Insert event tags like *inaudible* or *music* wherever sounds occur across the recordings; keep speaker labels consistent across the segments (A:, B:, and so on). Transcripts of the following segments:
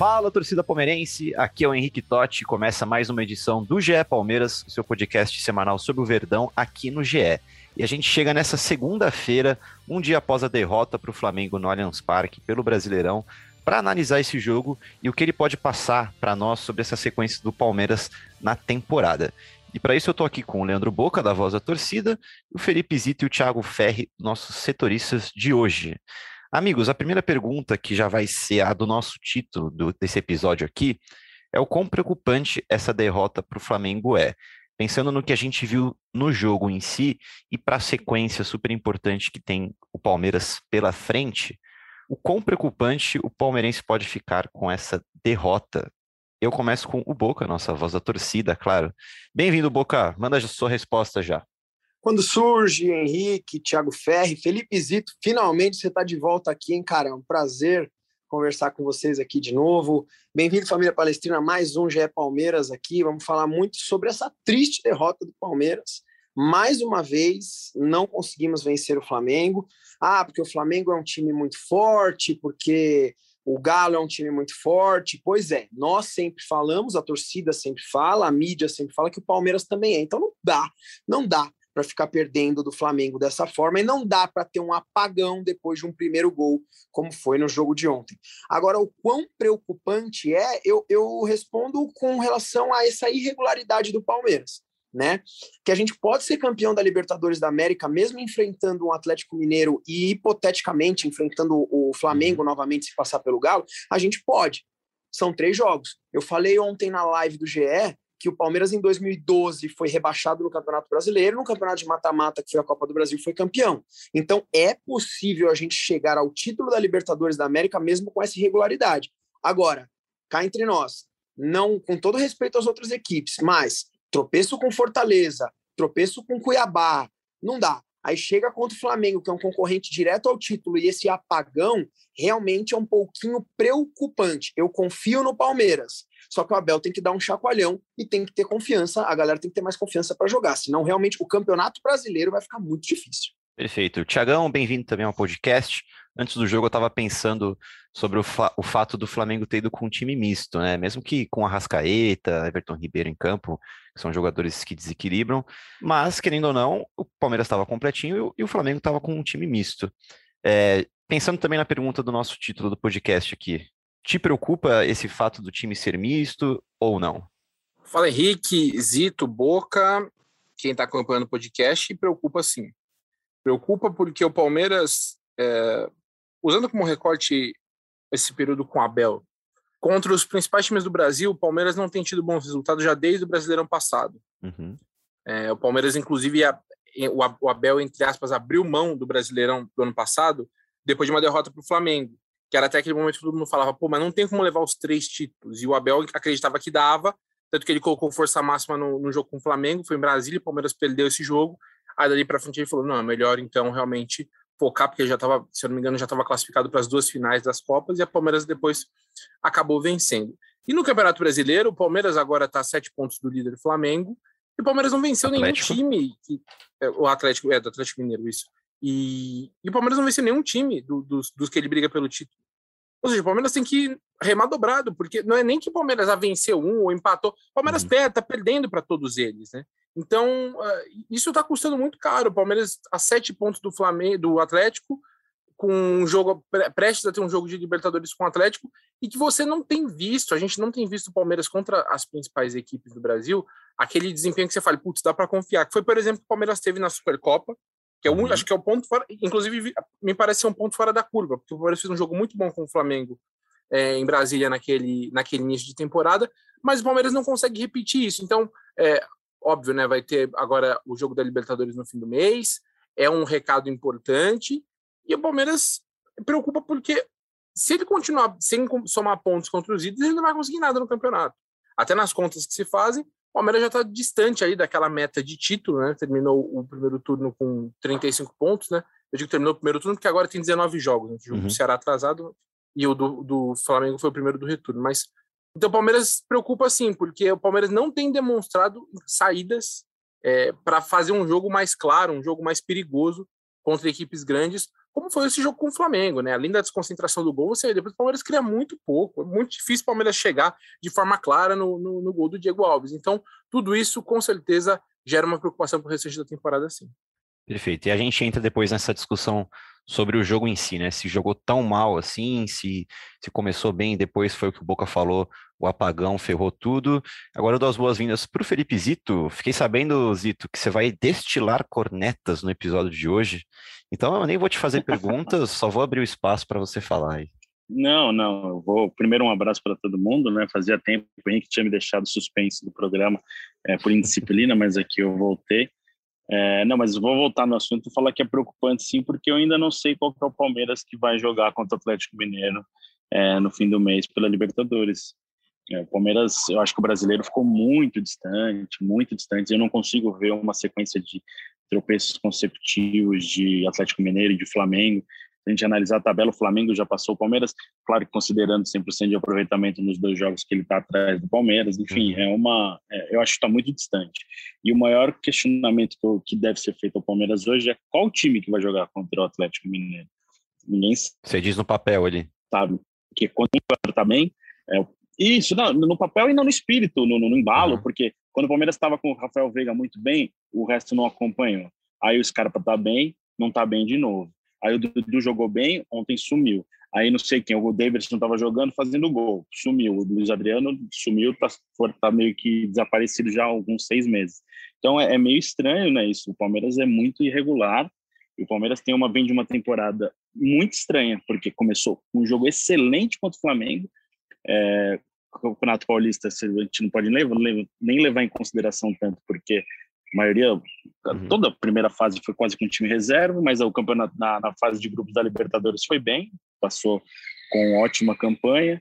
A: Fala, torcida palmeirense. Aqui é o Henrique Totti. Começa mais uma edição do GE Palmeiras, seu podcast semanal sobre o Verdão aqui no GE. E a gente chega nessa segunda-feira, um dia após a derrota para o Flamengo no Allianz Parque pelo Brasileirão, para analisar esse jogo e o que ele pode passar para nós sobre essa sequência do Palmeiras na temporada. E para isso eu estou aqui com o Leandro Boca, da Voz da Torcida, o Felipe Zito e o Thiago Ferri, nossos setoristas de hoje. Amigos, a primeira pergunta, que já vai ser a do nosso título do, desse episódio aqui, é o quão preocupante essa derrota para o Flamengo é. Pensando no que a gente viu no jogo em si e para a sequência super importante que tem o Palmeiras pela frente, o quão preocupante o palmeirense pode ficar com essa derrota? Eu começo com o Boca, nossa voz da torcida, claro. Bem-vindo, Boca. Manda a sua resposta já.
B: Quando surge Henrique, Thiago Ferri, Felipe Zito, finalmente você está de volta aqui, hein, cara? É um prazer conversar com vocês aqui de novo. Bem-vindo, família Palestrina, mais um GE Palmeiras aqui. Vamos falar muito sobre essa triste derrota do Palmeiras. Mais uma vez, não conseguimos vencer o Flamengo. Ah, porque o Flamengo é um time muito forte, porque o Galo é um time muito forte. Pois é, nós sempre falamos, a torcida sempre fala, a mídia sempre fala que o Palmeiras também é. Então não dá, não dá para ficar perdendo do Flamengo dessa forma e não dá para ter um apagão depois de um primeiro gol, como foi no jogo de ontem. Agora, o quão preocupante é, eu, eu respondo com relação a essa irregularidade do Palmeiras. Né? Que a gente pode ser campeão da Libertadores da América, mesmo enfrentando um Atlético Mineiro e hipoteticamente enfrentando o Flamengo uhum. novamente se passar pelo Galo, a gente pode. São três jogos. Eu falei ontem na live do GE que o Palmeiras em 2012 foi rebaixado no Campeonato Brasileiro, no Campeonato de Mata-Mata, que foi a Copa do Brasil, foi campeão. Então é possível a gente chegar ao título da Libertadores da América mesmo com essa irregularidade. Agora, cá entre nós, não com todo respeito às outras equipes, mas tropeço com Fortaleza, tropeço com Cuiabá, não dá. Aí chega contra o Flamengo, que é um concorrente direto ao título, e esse apagão realmente é um pouquinho preocupante. Eu confio no Palmeiras, só que o Abel tem que dar um chacoalhão e tem que ter confiança, a galera tem que ter mais confiança para jogar, senão realmente o campeonato brasileiro vai ficar muito difícil.
A: Perfeito. Tiagão, bem-vindo também ao podcast. Antes do jogo, eu estava pensando sobre o, fa o, fato do Flamengo ter ido com um time misto, né? Mesmo que com a Rascaeta, Everton Ribeiro em campo, que são jogadores que desequilibram, mas, querendo ou não, o Palmeiras estava completinho e o Flamengo estava com um time misto. É, pensando também na pergunta do nosso título do podcast aqui, te preocupa esse fato do time ser misto ou não?
C: Fala Henrique, Zito, Boca, quem está acompanhando o podcast, preocupa sim. Preocupa porque o Palmeiras, é, usando como recorte esse período com Abel, contra os principais times do Brasil, o Palmeiras não tem tido bons resultados já desde o Brasileirão passado. Uhum. É, o Palmeiras, inclusive, a, o Abel, entre aspas, abriu mão do Brasileirão do ano passado depois de uma derrota para o Flamengo que era até aquele momento que todo mundo falava, pô, mas não tem como levar os três títulos. E o Abel acreditava que dava, tanto que ele colocou força máxima no, no jogo com o Flamengo, foi em Brasília, o Palmeiras perdeu esse jogo. Aí dali para frente ele falou: não, é melhor então realmente focar, porque já estava, se eu não me engano, já estava classificado para as duas finais das Copas e a Palmeiras depois acabou vencendo. E no Campeonato Brasileiro, o Palmeiras agora está a sete pontos do líder Flamengo, e o Palmeiras não venceu Atlético. nenhum time. Que, é, o Atlético, é, do Atlético Mineiro, isso. E, e o Palmeiras não venceu nenhum time do, dos, dos que ele briga pelo título. Ou seja, o Palmeiras tem que remar dobrado, porque não é nem que o Palmeiras a venceu um ou empatou. O Palmeiras uhum. perde, tá perdendo para todos eles, né? Então, uh, isso está custando muito caro. O Palmeiras a sete pontos do Flamengo, do Atlético, com um jogo prestes a ter um jogo de Libertadores com o Atlético, e que você não tem visto, a gente não tem visto o Palmeiras contra as principais equipes do Brasil, aquele desempenho que você fala, putz, dá para confiar. Que foi, por exemplo, o Palmeiras teve na Supercopa, que é o, uhum. acho que é o ponto fora, inclusive me parece ser um ponto fora da curva, porque o Palmeiras fez um jogo muito bom com o Flamengo é, em Brasília naquele, naquele início de temporada, mas o Palmeiras não consegue repetir isso. Então, é, óbvio, né? Vai ter agora o jogo da Libertadores no fim do mês, é um recado importante, e o Palmeiras preocupa porque se ele continuar sem somar pontos contra os ídolos, ele não vai conseguir nada no campeonato. Até nas contas que se fazem, o Palmeiras já está distante aí daquela meta de título, né? Terminou o primeiro turno com 35 pontos, né? Eu digo que terminou o primeiro turno porque agora tem 19 jogos. Né? O jogo uhum. do Ceará atrasado e o do, do Flamengo foi o primeiro do retorno. Mas então o Palmeiras preocupa sim, porque o Palmeiras não tem demonstrado saídas é, para fazer um jogo mais claro, um jogo mais perigoso contra equipes grandes, como foi esse jogo com o Flamengo, né? Além da desconcentração do gol, você depois o Palmeiras cria muito pouco, é muito difícil o Palmeiras chegar de forma clara no, no, no gol do Diego Alves. Então, tudo isso com certeza gera uma preocupação para o restante da temporada, sim.
A: Perfeito. E a gente entra depois nessa discussão sobre o jogo em si, né? Se jogou tão mal assim, se, se começou bem, depois foi o que o Boca falou, o apagão ferrou tudo. Agora eu dou as boas-vindas para o Felipe Zito. Fiquei sabendo, Zito, que você vai destilar cornetas no episódio de hoje. Então eu nem vou te fazer perguntas, só vou abrir o espaço para você falar aí.
D: Não, não, eu vou primeiro um abraço para todo mundo, né? Fazia tempo que o Henrique tinha me deixado suspenso do programa é, por indisciplina, mas aqui eu voltei. É, não, mas vou voltar no assunto e falar que é preocupante sim, porque eu ainda não sei qual é o Palmeiras que vai jogar contra o Atlético Mineiro é, no fim do mês pela Libertadores. É, o Palmeiras, eu acho que o brasileiro ficou muito distante, muito distante. Eu não consigo ver uma sequência de tropeços consecutivos de Atlético Mineiro e de Flamengo a gente analisar a tabela, o Flamengo já passou o Palmeiras, claro que considerando 100% de aproveitamento nos dois jogos que ele está atrás do Palmeiras, enfim, uhum. é uma, é, eu acho que está muito distante. E o maior questionamento que, que, deve ser feito ao Palmeiras hoje é qual time que vai jogar contra o Atlético Mineiro.
A: Ninguém Você diz no papel ali.
D: Sabe, porque quando o tá é, isso, não, no papel e não no espírito, no, no embalo, uhum. porque quando o Palmeiras estava com o Rafael Veiga muito bem, o resto não acompanhou. Aí o Scarpa tá bem, não tá bem de novo. Aí o Dudu jogou bem, ontem sumiu. Aí não sei quem, o Davidson estava jogando, fazendo gol, sumiu. O Luiz Adriano sumiu, tá, tá meio que desaparecido já há alguns seis meses. Então é, é, meio estranho, né? Isso. O Palmeiras é muito irregular. E o Palmeiras tem uma vem de uma temporada muito estranha, porque começou um jogo excelente contra o Flamengo. É, o Campeonato Paulista a gente não pode nem, nem levar em consideração tanto, porque a maioria, uhum. toda a primeira fase foi quase com time reserva, mas o campeonato na, na, fase de grupos da Libertadores foi bem, passou com ótima campanha.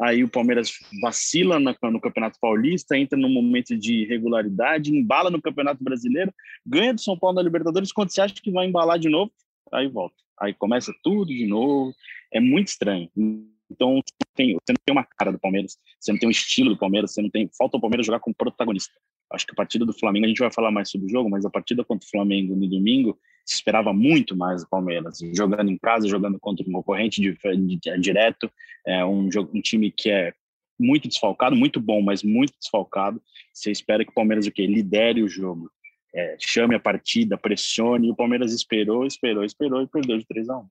D: Aí o Palmeiras vacila no, no Campeonato Paulista, entra num momento de irregularidade, embala no Campeonato Brasileiro, ganha do São Paulo na Libertadores, quando você acha que vai embalar de novo, aí volta. Aí começa tudo de novo, é muito estranho. Então, tem, você não tem uma cara do Palmeiras, você não tem um estilo do Palmeiras, você não tem. Falta o Palmeiras jogar como protagonista. Acho que a partida do Flamengo, a gente vai falar mais sobre o jogo, mas a partida contra o Flamengo no domingo, se esperava muito mais do Palmeiras, jogando em casa, jogando contra um concorrente de, de, de, direto, é um, um time que é muito desfalcado, muito bom, mas muito desfalcado. Você espera que o Palmeiras o quê? lidere o jogo, é, chame a partida, pressione. E o Palmeiras esperou, esperou, esperou e perdeu de 3 a 1.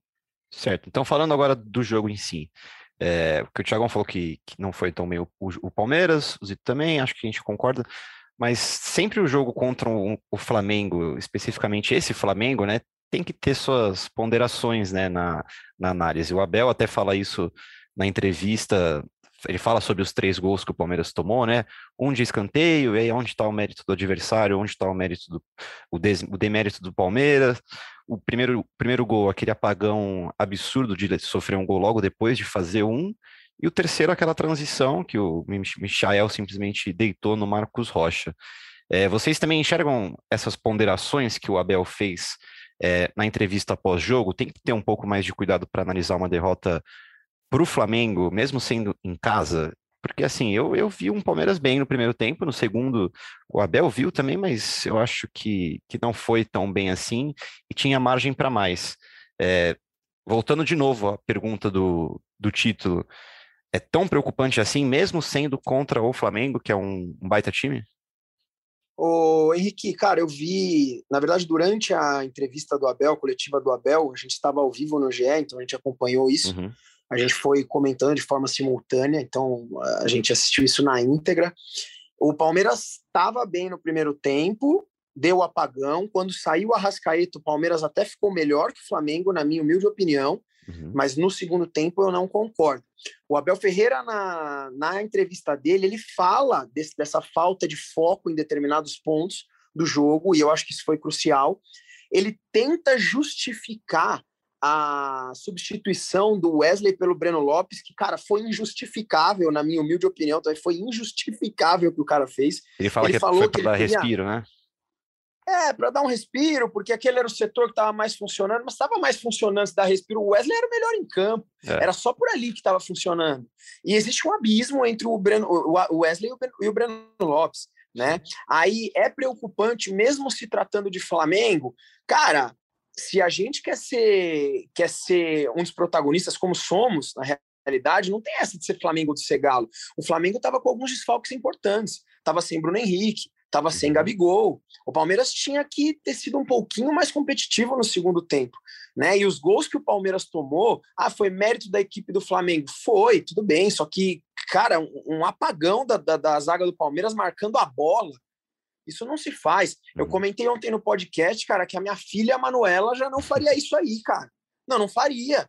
A: Certo. Então, falando agora do jogo em si, é, porque o Thiago falou que, que, não foi tão meio o, o, Palmeiras, o Zito também, acho que a gente concorda, mas sempre o jogo contra o, o, Flamengo, especificamente esse Flamengo, né, tem que ter suas ponderações né, na, na análise. O Abel até fala isso na entrevista ele fala sobre os três gols que o Palmeiras tomou, né? Um de escanteio, e aí onde está o mérito do adversário, onde está o mérito do o, des, o demérito do Palmeiras. O primeiro, primeiro gol, aquele apagão absurdo de sofrer um gol logo depois de fazer um. E o terceiro, aquela transição que o Michael simplesmente deitou no Marcos Rocha. É, vocês também enxergam essas ponderações que o Abel fez é, na entrevista pós-jogo? Tem que ter um pouco mais de cuidado para analisar uma derrota para o Flamengo, mesmo sendo em casa, porque assim, eu, eu vi um Palmeiras bem no primeiro tempo, no segundo o Abel viu também, mas eu acho que, que não foi tão bem assim e tinha margem para mais. É, voltando de novo à pergunta do, do título, é tão preocupante assim, mesmo sendo contra o Flamengo, que é um, um baita time?
B: Ô, Henrique, cara, eu vi, na verdade, durante a entrevista do Abel, coletiva do Abel, a gente estava ao vivo no GE, então a gente acompanhou isso. Uhum a gente foi comentando de forma simultânea, então a gente assistiu isso na íntegra. O Palmeiras estava bem no primeiro tempo, deu apagão. Quando saiu a Rascaeta, o Palmeiras até ficou melhor que o Flamengo, na minha humilde opinião, uhum. mas no segundo tempo eu não concordo. O Abel Ferreira, na, na entrevista dele, ele fala desse, dessa falta de foco em determinados pontos do jogo, e eu acho que isso foi crucial. Ele tenta justificar a substituição do Wesley pelo Breno Lopes, que, cara, foi injustificável, na minha humilde opinião, foi injustificável o que o cara fez.
A: Ele fala
B: ele
A: que
B: falou
A: foi para dar respiro, né?
B: É, para dar um respiro, porque aquele era o setor que estava mais funcionando, mas estava mais funcionando se dar respiro. O Wesley era o melhor em campo, é. era só por ali que estava funcionando. E existe um abismo entre o, Breno, o Wesley e o Breno Lopes, né? Aí é preocupante, mesmo se tratando de Flamengo, cara, se a gente quer ser, quer ser um dos protagonistas, como somos, na realidade, não tem essa de ser Flamengo ou de ser Galo. O Flamengo estava com alguns desfalques importantes. Estava sem Bruno Henrique, estava sem Gabigol. O Palmeiras tinha que ter sido um pouquinho mais competitivo no segundo tempo. Né? E os gols que o Palmeiras tomou, ah, foi mérito da equipe do Flamengo. Foi, tudo bem, só que, cara, um, um apagão da, da, da zaga do Palmeiras marcando a bola isso não se faz. Eu uhum. comentei ontem no podcast, cara, que a minha filha, a Manuela, já não faria isso aí, cara. Não, não faria.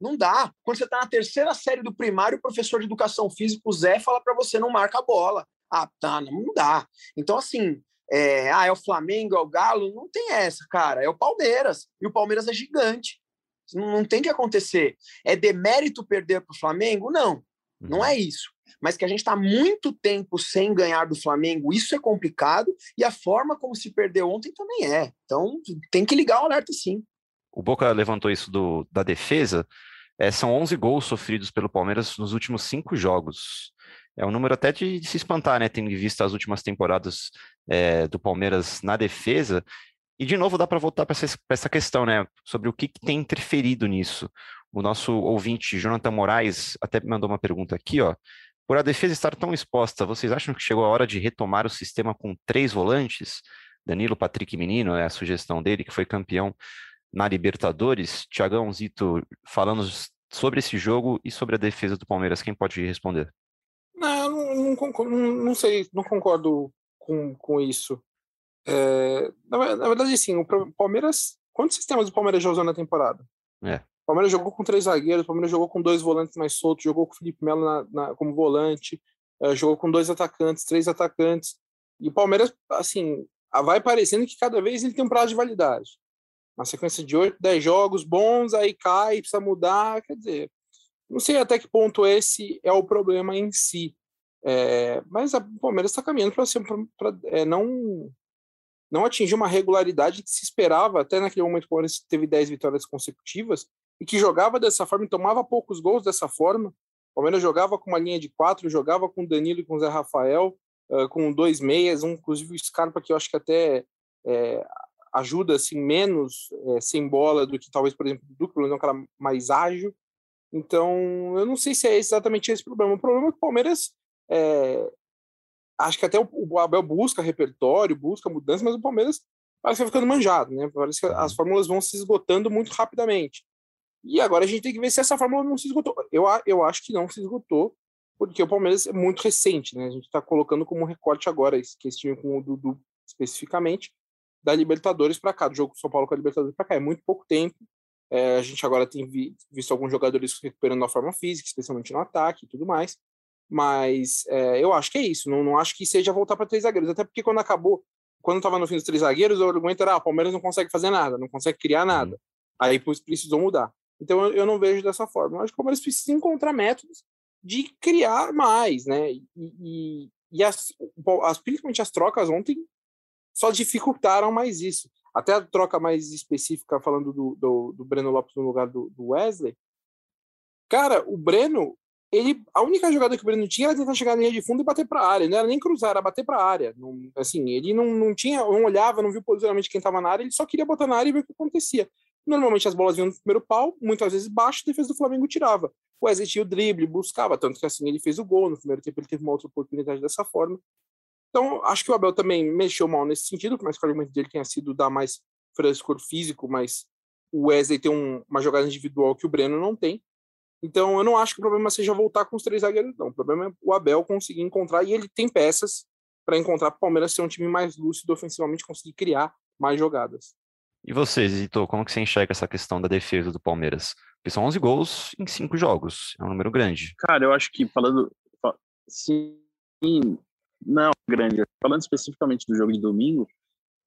B: Não dá. Quando você está na terceira série do primário, o professor de educação física, o Zé, fala para você não marca a bola. Ah, tá, não dá. Então, assim, é, ah, é o Flamengo, é o Galo, não tem essa, cara. É o Palmeiras. E o Palmeiras é gigante. Não, não tem que acontecer. É demérito perder para o Flamengo? Não, não uhum. é isso mas que a gente está muito tempo sem ganhar do Flamengo, isso é complicado, e a forma como se perdeu ontem também é. Então tem que ligar o alerta sim.
A: O Boca levantou isso do, da defesa. É, são 11 gols sofridos pelo Palmeiras nos últimos cinco jogos. É um número até de, de se espantar, né? Tendo visto as últimas temporadas é, do Palmeiras na defesa. E de novo dá para voltar para essa, essa, questão, né? Sobre o que, que, tem interferido nisso. O nosso ouvinte, Jonathan Moraes, até mandou uma pergunta aqui, ó. Por a defesa estar tão exposta, vocês acham que chegou a hora de retomar o sistema com três volantes? Danilo, Patrick Menino, é a sugestão dele, que foi campeão na Libertadores. Tiagão Zito, falando sobre esse jogo e sobre a defesa do Palmeiras, quem pode responder?
C: Não, não, não, não sei, não concordo com, com isso. É, na, na, verdade, sim, o Palmeiras. Quantos sistemas o Palmeiras já usou na temporada?
A: É.
C: Palmeiras jogou com três zagueiros, o Palmeiras jogou com dois volantes mais soltos, jogou com o Felipe Melo na, na, como volante, uh, jogou com dois atacantes, três atacantes. E o Palmeiras, assim, vai parecendo que cada vez ele tem um prazo de validade. Uma sequência de oito, dez jogos bons, aí cai, precisa mudar. Quer dizer, não sei até que ponto esse é o problema em si. É, mas o Palmeiras está caminhando para é, não não atingir uma regularidade que se esperava até naquele momento que o Palmeiras teve 10 vitórias consecutivas e que jogava dessa forma e tomava poucos gols dessa forma. O Palmeiras jogava com uma linha de quatro, jogava com Danilo e com Zé Rafael, uh, com dois meias, um, inclusive o Scarpa, que eu acho que até é, ajuda assim, menos é, sem bola do que talvez, por exemplo, o Duque, é um cara mais ágil. Então, eu não sei se é exatamente esse o problema. O problema é que o Palmeiras. É, acho que até o, o Abel busca repertório, busca mudança, mas o Palmeiras parece que vai ficando manjado, né? Parece que as fórmulas vão se esgotando muito rapidamente. E agora a gente tem que ver se essa fórmula não se esgotou. Eu, eu acho que não se esgotou, porque o Palmeiras é muito recente, né? A gente está colocando como recorte agora esse, que esse time com o Dudu especificamente, da Libertadores para cá, do jogo do São Paulo com a Libertadores para cá. É muito pouco tempo. É, a gente agora tem vi, visto alguns jogadores recuperando a forma física, especialmente no ataque e tudo mais. Mas é, eu acho que é isso. Não, não acho que seja voltar para três zagueiros. Até porque quando acabou, quando estava no fim dos três zagueiros, o argumento era: ah, o Palmeiras não consegue fazer nada, não consegue criar nada. Aí precisou mudar. Então eu, não vejo dessa forma. Eu acho que o Palmeiras precisa encontrar métodos de criar mais, né? E, e, e as, as, principalmente as trocas ontem só dificultaram mais isso. Até a troca mais específica, falando do, do, do Breno Lopes no lugar do, do, Wesley. Cara, o Breno, ele, a única jogada que o Breno tinha era tentar chegar na linha de fundo e bater para a área. Não era nem cruzar, era bater para a área. Não, assim, ele não, não tinha, não olhava, não viu posicionamento quem estava na área, ele só queria botar na área e ver o que acontecia. Normalmente as bolas vinham no primeiro pau, muitas vezes baixo, a defesa do Flamengo tirava. O Wesley tinha o drible, buscava, tanto que assim ele fez o gol. No primeiro tempo ele teve uma outra oportunidade dessa forma. Então, acho que o Abel também mexeu mal nesse sentido, por mais que o argumento dele tenha sido dar mais frescor físico, mas o Wesley tem um, uma jogada individual que o Breno não tem. Então, eu não acho que o problema seja voltar com os três zagueiros, não. O problema é o Abel conseguir encontrar, e ele tem peças para encontrar o Palmeiras ser um time mais lúcido ofensivamente, conseguir criar mais jogadas.
A: E você, Zito, como que você enxerga essa questão da defesa do Palmeiras? Porque são 11 gols em 5 jogos, é um número grande.
D: Cara, eu acho que falando... Sim, não grande. Falando especificamente do jogo de domingo,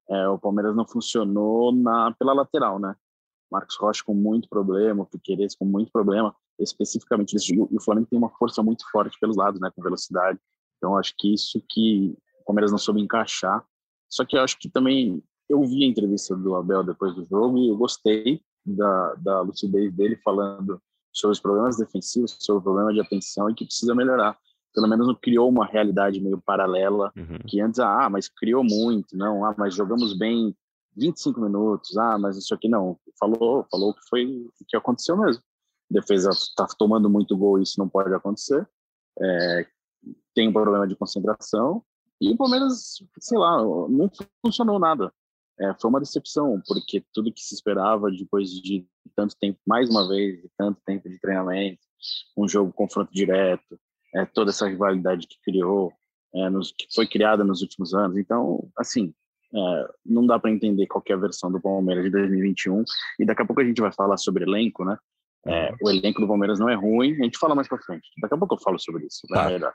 D: é, o Palmeiras não funcionou na, pela lateral, né? Marcos Rocha com muito problema, o Piqueires com muito problema, especificamente nesse jogo. E o Flamengo tem uma força muito forte pelos lados, né? Com velocidade. Então, acho que isso que o Palmeiras não soube encaixar. Só que eu acho que também eu vi a entrevista do Abel depois do jogo e eu gostei da, da lucidez dele falando sobre os problemas defensivos, sobre o problema de atenção e que precisa melhorar. Pelo menos não criou uma realidade meio paralela, uhum. que antes, ah, mas criou muito, não, ah, mas jogamos bem 25 minutos, ah, mas isso aqui não. Falou, falou que foi o que aconteceu mesmo. A defesa está tomando muito gol, isso não pode acontecer. É, tem um problema de concentração e o Palmeiras, sei lá, não funcionou nada é, foi uma decepção, porque tudo que se esperava depois de tanto tempo, mais uma vez, de tanto tempo de treinamento, um jogo confronto direto, é, toda essa rivalidade que criou, é, nos, que foi criada nos últimos anos. Então, assim, é, não dá para entender qual é a versão do Palmeiras de 2021. E daqui a pouco a gente vai falar sobre elenco, né? É, o elenco do Palmeiras não é ruim, a gente fala mais para frente. Daqui a pouco eu falo sobre isso. Tá.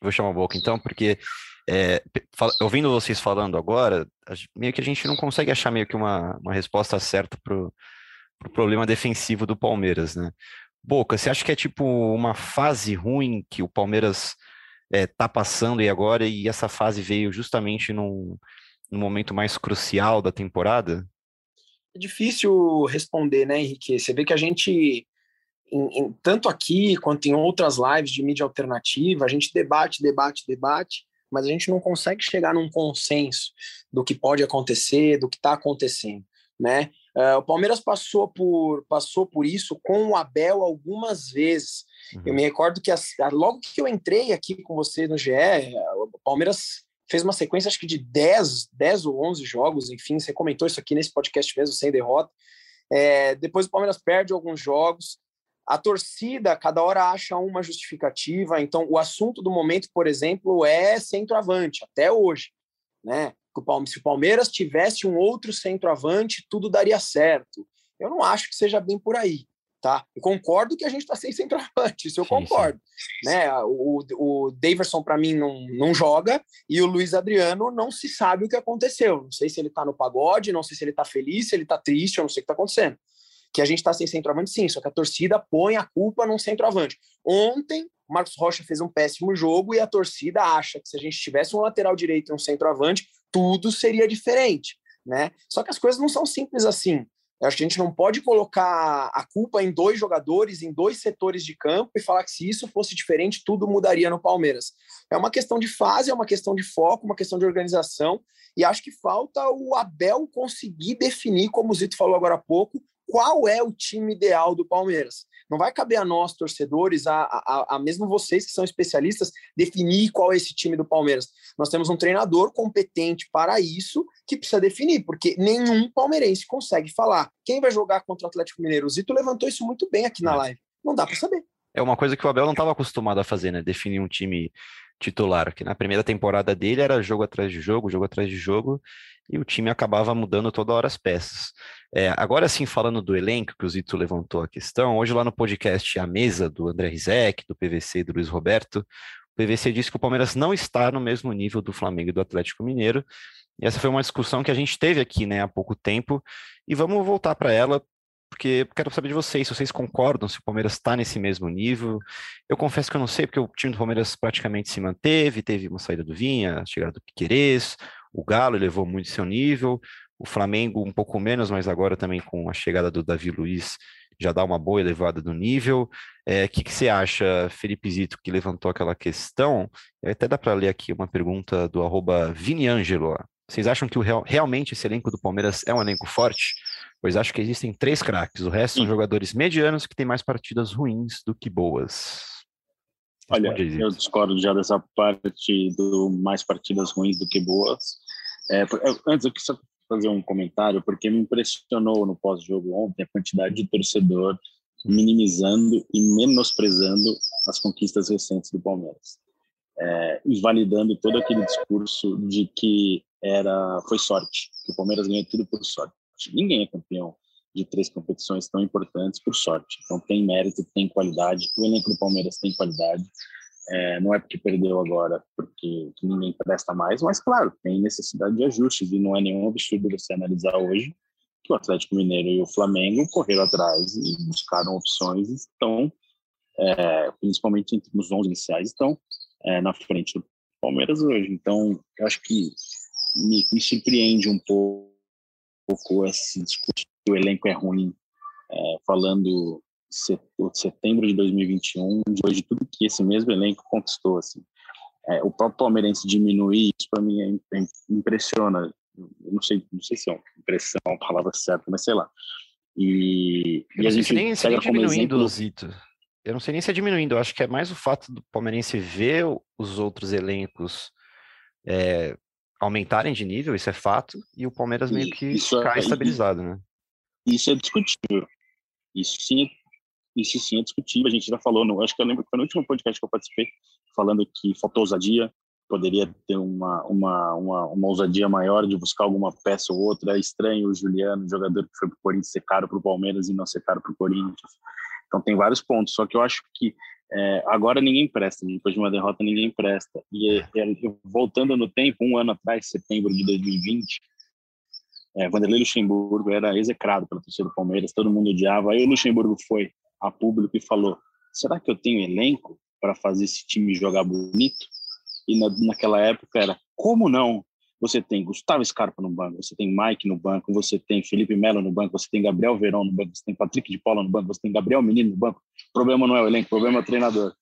A: Vou chamar a boca então, porque é, ouvindo vocês falando agora, meio que a gente não consegue achar meio que uma, uma resposta certa para o pro problema defensivo do Palmeiras, né? Boca, você acha que é tipo uma fase ruim que o Palmeiras é, tá passando e agora, e essa fase veio justamente num, num momento mais crucial da temporada?
B: É difícil responder, né, Henrique? Você vê que a gente em, em, tanto aqui quanto em outras lives de mídia alternativa, a gente debate, debate, debate, mas a gente não consegue chegar num consenso do que pode acontecer, do que está acontecendo, né? Uh, o Palmeiras passou por, passou por isso com o Abel algumas vezes. Uhum. Eu me recordo que as, logo que eu entrei aqui com você no GE, o Palmeiras fez uma sequência, acho que de 10, 10 ou 11 jogos, enfim, você comentou isso aqui nesse podcast mesmo, sem derrota. É, depois o Palmeiras perde alguns jogos, a torcida, cada hora acha uma justificativa. Então, o assunto do momento, por exemplo, é centroavante, até hoje. Né? Se o Palmeiras tivesse um outro centroavante, tudo daria certo. Eu não acho que seja bem por aí. Tá? Eu concordo que a gente está sem centroavante, isso eu sim, concordo. Sim. Né? O, o Daverson, para mim, não, não joga, e o Luiz Adriano não se sabe o que aconteceu. Não sei se ele está no pagode, não sei se ele está feliz, se ele está triste, eu não sei o que está acontecendo que a gente está sem centroavante, sim, só que a torcida põe a culpa num centroavante. Ontem, o Marcos Rocha fez um péssimo jogo e a torcida acha que se a gente tivesse um lateral direito e um centroavante, tudo seria diferente, né? Só que as coisas não são simples assim. Eu acho que a gente não pode colocar a culpa em dois jogadores, em dois setores de campo e falar que se isso fosse diferente, tudo mudaria no Palmeiras. É uma questão de fase, é uma questão de foco, uma questão de organização. E acho que falta o Abel conseguir definir, como o Zito falou agora há pouco, qual é o time ideal do Palmeiras. Não vai caber a nós, torcedores, a, a, a, mesmo vocês que são especialistas, definir qual é esse time do Palmeiras. Nós temos um treinador competente para isso que precisa definir, porque nenhum palmeirense consegue falar quem vai jogar contra o Atlético Mineiro. O Zito levantou isso muito bem aqui na é. live. Não dá para saber.
A: É uma coisa que o Abel não estava acostumado a fazer, né? Definir um time titular, que na primeira temporada dele era jogo atrás de jogo, jogo atrás de jogo, e o time acabava mudando toda hora as peças. É, agora sim, falando do elenco, que o Zito levantou a questão, hoje lá no podcast A Mesa, do André Rizek, do PVC e do Luiz Roberto, o PVC disse que o Palmeiras não está no mesmo nível do Flamengo e do Atlético Mineiro, e essa foi uma discussão que a gente teve aqui né, há pouco tempo, e vamos voltar para ela, porque quero saber de vocês, se vocês concordam se o Palmeiras está nesse mesmo nível. Eu confesso que eu não sei, porque o time do Palmeiras praticamente se manteve, teve uma saída do Vinha, a chegada do Piquerez, o Galo elevou muito seu nível, o Flamengo um pouco menos, mas agora também com a chegada do Davi Luiz já dá uma boa elevada do nível. O é, que, que você acha, Felipe Zito, que levantou aquela questão? Até dá para ler aqui uma pergunta do arroba Viniangelo. Vocês acham que o real, realmente esse elenco do Palmeiras é um elenco forte? Pois acho que existem três craques, o resto são jogadores medianos que têm mais partidas ruins do que boas.
D: Olha, eu discordo já dessa parte do mais partidas ruins do que boas. É, antes, eu quis fazer um comentário, porque me impressionou no pós-jogo ontem a quantidade de torcedor minimizando e menosprezando as conquistas recentes do Palmeiras. é, invalidando todo aquele discurso de que era foi sorte, que o Palmeiras ganhou tudo por sorte. Ninguém é campeão de três competições tão importantes por sorte. Então tem mérito, tem qualidade. O elenco do Palmeiras tem qualidade. É, não é porque perdeu agora, porque ninguém presta mais, mas claro, tem necessidade de ajustes e não é nenhum absurdo você analisar hoje que o Atlético Mineiro e o Flamengo correram atrás e buscaram opções e estão, é, principalmente entre os 11 iniciais, estão é, na frente do Palmeiras hoje. Então, eu acho que me, me surpreende um pouco, um pouco esse discurso que o elenco é ruim, é, falando setembro de 2021, depois de tudo que esse mesmo elenco conquistou. Assim. É, o próprio palmeirense diminuir, isso para mim é, é, impressiona. Eu não sei, não sei se é uma impressão, a palavra certa, mas sei lá. E,
A: e a gente nem, pega nem como exemplo... Zito. Eu não sei nem se é diminuindo, eu acho que é mais o fato do palmeirense ver os outros elencos é, aumentarem de nível, isso é fato, e o Palmeiras meio que isso cai é, estabilizado, né?
D: Isso é discutível. Isso sim, isso sim é discutível. A gente já falou, no, acho que eu lembro que foi no último podcast que eu participei, falando que faltou ousadia, poderia ter uma, uma, uma, uma ousadia maior de buscar alguma peça ou outra. É estranho o Juliano, jogador que foi para o Corinthians, ser caro para o Palmeiras e não ser caro para o Corinthians. Então tem vários pontos, só que eu acho que é, agora ninguém presta, depois de uma derrota ninguém presta. E é, é, voltando no tempo, um ano atrás, setembro de 2020, é, Vanderlei Luxemburgo era execrado pela torcida do Palmeiras, todo mundo odiava. Aí o Luxemburgo foi a público e falou: será que eu tenho elenco para fazer esse time jogar bonito? E na, naquela época era: como não? Você tem Gustavo Scarpa no banco, você tem Mike no banco, você tem Felipe Melo no banco, você tem Gabriel Verão no banco, você tem Patrick de Paula no banco, você tem Gabriel Menino no banco. O problema não é o elenco, o problema é o treinador.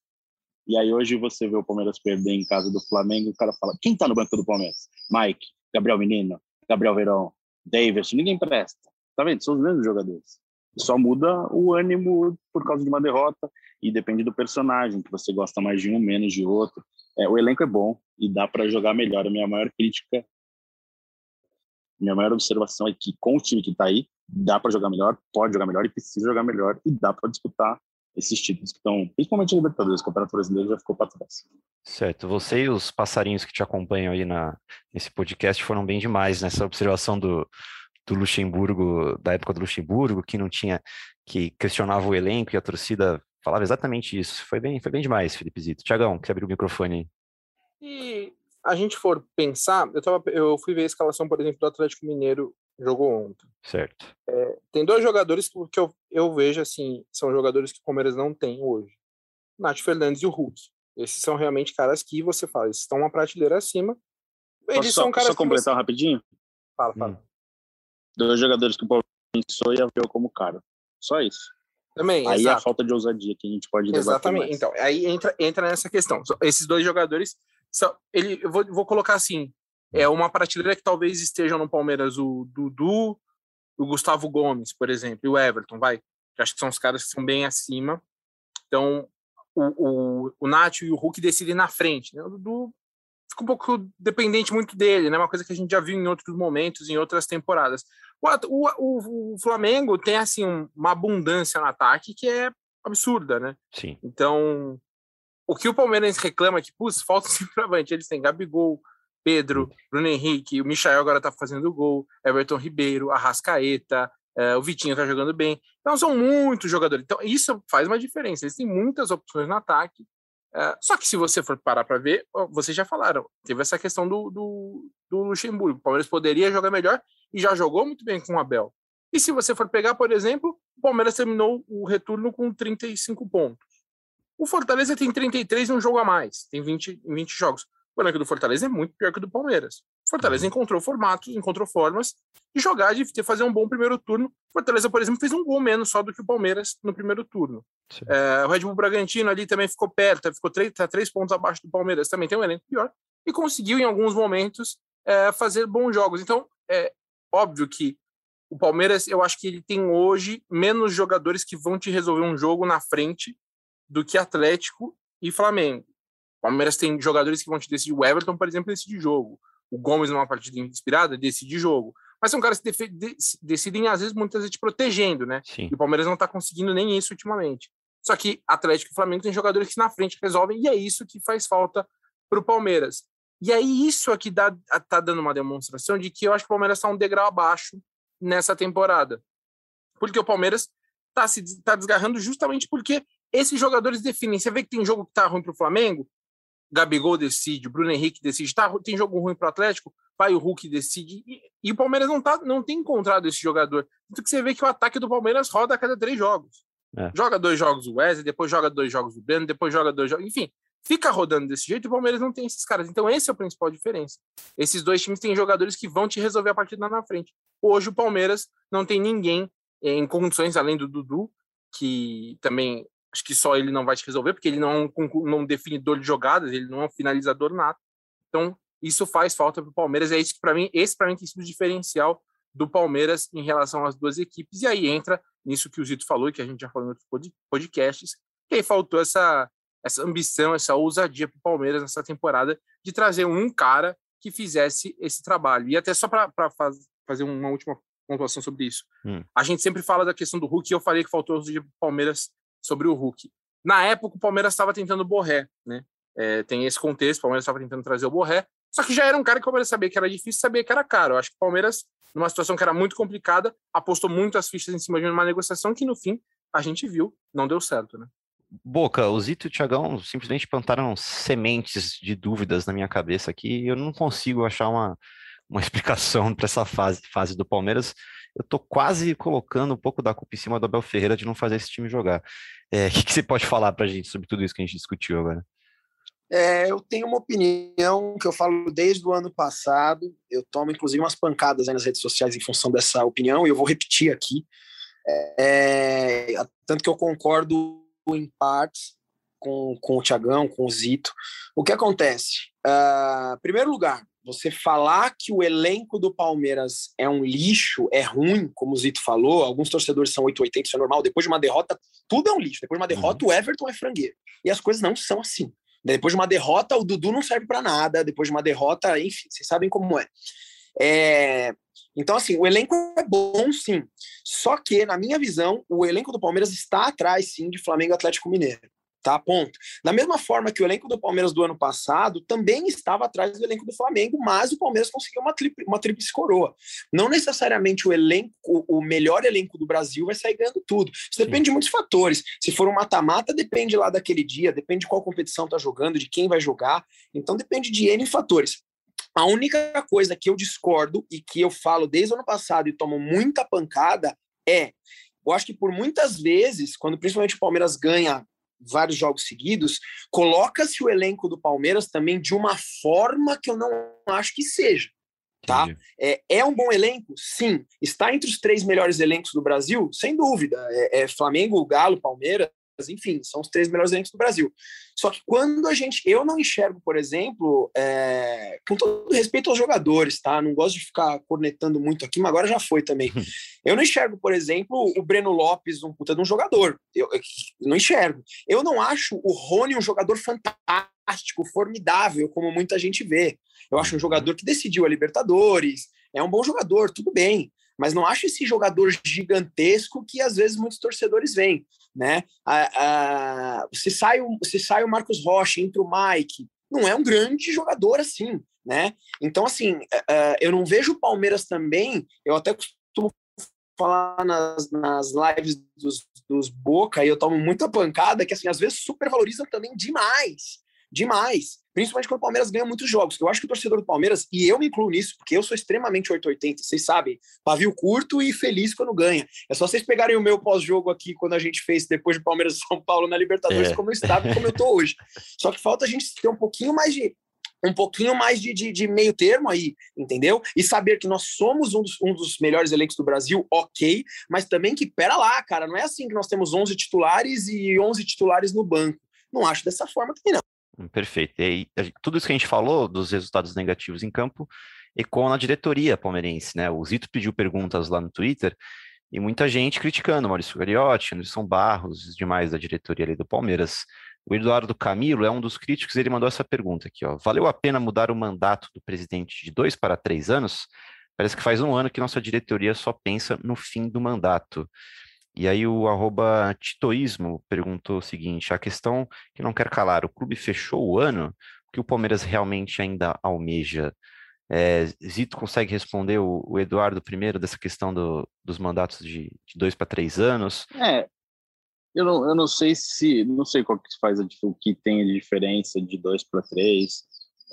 D: E aí hoje você vê o Palmeiras perder em casa do Flamengo, o cara fala: quem tá no banco do Palmeiras? Mike, Gabriel Menino, Gabriel Verão, Davis, ninguém presta. Tá vendo? São os mesmos jogadores. Só muda o ânimo por causa de uma derrota e depende do personagem, que você gosta mais de um, menos de outro. É, o elenco é bom e dá para jogar melhor. A minha maior crítica, minha maior observação é que com o time que está aí, dá para jogar melhor, pode jogar melhor e precisa jogar melhor e dá para disputar esses títulos que estão, principalmente a Libertadores, o Campeonato Brasileiro já ficou para trás.
A: Certo, você e os passarinhos que te acompanham aí na, nesse podcast foram bem demais nessa observação do, do Luxemburgo, da época do Luxemburgo, que não tinha, que questionava o elenco e a torcida falava exatamente isso. Foi bem, foi bem demais, Felipe Zito. Tiagão, quer abrir o microfone aí?
C: E a gente for pensar, eu, tava, eu fui ver a escalação, por exemplo, do Atlético Mineiro jogou ontem.
A: Certo.
C: É, tem dois jogadores que, que eu, eu vejo assim, são jogadores que o Palmeiras não tem hoje. Nath Fernandes e o Hulk. Esses são realmente caras que você fala, eles estão uma prateleira acima. Eles
D: Posso
C: são caras
D: só completar
C: você...
D: rapidinho?
C: Fala, fala. Hum
D: dois jogadores que o Paulo pensou e viu como cara. Só isso.
C: Também,
D: aí
C: exato.
D: é a falta de ousadia que a gente pode
C: Exatamente. Então, aí entra, entra nessa questão. Esses dois jogadores, são, ele, eu vou, vou colocar assim, é uma prateleira que talvez estejam no Palmeiras o Dudu, o Gustavo Gomes, por exemplo, e o Everton, vai. Eu acho que são os caras que são bem acima. Então, o, o, o Nath e o Hulk decidem na frente. Né? O Dudu fica um pouco dependente muito dele, né? Uma coisa que a gente já viu em outros momentos, em outras temporadas. O, o, o Flamengo tem assim uma abundância no ataque que é absurda, né?
A: Sim.
C: Então, o que o Palmeiras reclama é que, putz, falta *laughs* centroavante. Eles têm Gabigol, Pedro, Bruno Henrique, o Michael agora tá fazendo gol, Everton Ribeiro, Arrascaeta, é, o Vitinho tá jogando bem. Então, são muitos jogadores. Então, isso faz uma diferença. Eles têm muitas opções no ataque só que se você for parar para ver, vocês já falaram, teve essa questão do, do, do, Luxemburgo. O Palmeiras poderia jogar melhor e já jogou muito bem com o Abel. E se você for pegar, por exemplo, o Palmeiras terminou o retorno com 35 pontos. O Fortaleza tem 33 e um jogo a mais, tem 20, 20 jogos. O elenco do Fortaleza é muito pior que o do Palmeiras. Fortaleza uhum. encontrou formatos, encontrou formas de jogar, de fazer um bom primeiro turno. Fortaleza, por exemplo, fez um gol menos só do que o Palmeiras no primeiro turno. É, o Red Bull Bragantino ali também ficou perto, ficou três, tá três pontos abaixo do Palmeiras, também tem um elenco pior, e conseguiu em alguns momentos é, fazer bons jogos. Então, é óbvio que o Palmeiras, eu acho que ele tem hoje menos jogadores que vão te resolver um jogo na frente do que Atlético e Flamengo. O Palmeiras tem jogadores que vão te decidir. O Everton, por exemplo, decide jogo o Gomes numa partida inspirada decide jogo. Mas são caras que decidem, às vezes, muitas vezes te protegendo, né?
A: Sim.
C: E o Palmeiras não está conseguindo nem isso ultimamente. Só que Atlético e Flamengo tem jogadores que na frente resolvem, e é isso que faz falta para o Palmeiras. E aí isso aqui dá, tá dando uma demonstração de que eu acho que o Palmeiras está um degrau abaixo nessa temporada. Porque o Palmeiras está se tá desgarrando justamente porque esses jogadores definem. Você vê que tem jogo que tá ruim para o Flamengo, Gabigol decide, Bruno Henrique decide, tá, tem jogo ruim para o Atlético, vai o Hulk decide. E, e, o Palmeiras não, tá, não tem encontrado esse jogador. Tanto que você vê que o ataque do Palmeiras roda a cada três jogos. É. Joga dois jogos o Wesley, depois joga dois jogos o Breno, depois joga dois jogos. Enfim, fica rodando desse jeito e o Palmeiras não tem esses caras. Então, esse é a principal diferença. Esses dois times têm jogadores que vão te resolver a partida lá na frente. Hoje, o Palmeiras não tem ninguém em condições, além do Dudu, que também acho que só ele não vai te resolver, porque ele não é um, um definidor de jogadas, ele não é um finalizador nato. Então, isso faz falta para o Palmeiras. É isso que, para mim, esse para mim tem sido o diferencial do Palmeiras em relação às duas equipes. E aí entra nisso que o Zito falou, que a gente já falou em outros podcasts, que aí faltou essa essa ambição, essa ousadia para o Palmeiras nessa temporada de trazer um cara que fizesse esse trabalho. E até só para faz, fazer uma última pontuação sobre isso. Hum. A gente sempre fala da questão do Hulk e eu falei que faltou ousadia para o Palmeiras sobre o Hulk. Na época, o Palmeiras estava tentando Borré, né? É, tem esse contexto, o Palmeiras estava tentando trazer o Borré, só que já era um cara que o Palmeiras sabia que era difícil, sabia que era caro. Eu acho que o Palmeiras, numa situação que era muito complicada, apostou muito as fichas em cima de uma negociação que, no fim, a gente viu, não deu certo, né?
A: Boca, o Zito e o Thiagão simplesmente plantaram sementes de dúvidas na minha cabeça aqui e eu não consigo achar uma, uma *laughs* explicação para essa fase, fase do Palmeiras. Eu estou quase colocando um pouco da culpa em cima do Abel Ferreira de não fazer esse time jogar. É, *laughs* o que, que, você pode falar para a gente sobre tudo isso que a gente discutiu agora?
B: É, eu tenho uma opinião que eu falo desde o ano passado. Eu tomo, inclusive, umas pancadas nas redes sociais em função dessa opinião, e eu vou repetir aqui. É, tanto que eu concordo em partes com, com o Tiagão, com o Zito. O que acontece? Uh, primeiro lugar, você falar que o elenco do Palmeiras é um lixo, é ruim, como o Zito falou, alguns torcedores são 880, isso é normal. Depois de uma derrota, tudo é um lixo. Depois de uma derrota, uhum. o Everton é frangueiro. E as coisas não são assim. Depois de uma derrota, o Dudu não serve para nada. Depois de uma derrota, enfim, vocês sabem como é. é. Então, assim, o elenco é bom, sim. Só que, na minha visão, o elenco do Palmeiras está atrás, sim, de Flamengo e Atlético Mineiro. Tá, ponto. Da mesma forma que o elenco do Palmeiras do ano passado também estava atrás do elenco do Flamengo, mas o Palmeiras conseguiu uma, tri uma tríplice coroa. Não necessariamente o elenco, o melhor elenco do Brasil vai sair ganhando tudo. Isso depende de muitos fatores. Se for um mata-mata, depende lá daquele dia, depende de qual competição tá jogando, de quem vai jogar. Então depende de N fatores. A única coisa que eu discordo e que eu falo desde o ano passado e tomo muita pancada é, eu acho que por muitas vezes, quando principalmente o Palmeiras ganha vários jogos seguidos, coloca-se o elenco do Palmeiras também de uma forma que eu não acho que seja. Tá? É, é, um bom elenco? Sim. Está entre os três melhores elencos do Brasil? Sem dúvida. É, é Flamengo, Galo, Palmeiras, enfim, são os três melhores elencos do Brasil. Só que quando a gente. Eu não enxergo, por exemplo, é, com todo respeito aos jogadores, tá? Não gosto de ficar cornetando muito aqui, mas agora já foi também. Eu não enxergo, por exemplo, o Breno Lopes um puta de um jogador. Eu, eu não enxergo. Eu não acho o Rony um jogador fantástico, formidável, como muita gente vê. Eu acho um jogador que decidiu a Libertadores, é um bom jogador, tudo bem mas não acho esse jogador gigantesco que às vezes muitos torcedores veem, né? se, sai o, se sai o Marcos Rocha, entra o Mike, não é um grande jogador assim, né? Então, assim, uh, eu não vejo o Palmeiras também, eu até costumo falar nas, nas lives dos, dos Boca, e eu tomo muita pancada, que assim, às vezes supervalorizam também demais, demais. Principalmente quando o Palmeiras ganha muitos jogos. Eu acho que o torcedor do Palmeiras, e eu me incluo nisso, porque eu sou extremamente 880, vocês sabem, pavio curto e feliz quando ganha. É só vocês pegarem o meu pós-jogo aqui, quando a gente fez depois do Palmeiras e São Paulo na Libertadores, é. como eu estava e como eu tô hoje. Só que falta a gente ter um pouquinho mais de um pouquinho mais de, de, de, meio termo aí, entendeu? E saber que nós somos um dos, um dos melhores elencos do Brasil, ok, mas também que, pera lá, cara, não é assim que nós temos 11 titulares e 11 titulares no banco. Não acho dessa forma também, não.
A: Perfeito. E aí, tudo isso que a gente falou dos resultados negativos em campo ecoa na diretoria palmeirense, né? O Zito pediu perguntas lá no Twitter e muita gente criticando Maurício Gariotti, Anderson Barros, os demais da diretoria ali do Palmeiras. O Eduardo Camilo é um dos críticos, ele mandou essa pergunta aqui, ó. Valeu a pena mudar o mandato do presidente de dois para três anos? Parece que faz um ano que nossa diretoria só pensa no fim do mandato. E aí o arroba titoísmo perguntou o seguinte, a questão que não quer calar, o clube fechou o ano, o que o Palmeiras realmente ainda almeja? É, Zito consegue responder o, o, Eduardo primeiro dessa questão do, dos mandatos de, de dois para três anos?
D: É, eu não, eu não sei se não sei qual que faz a, o que tem de diferença de dois para três,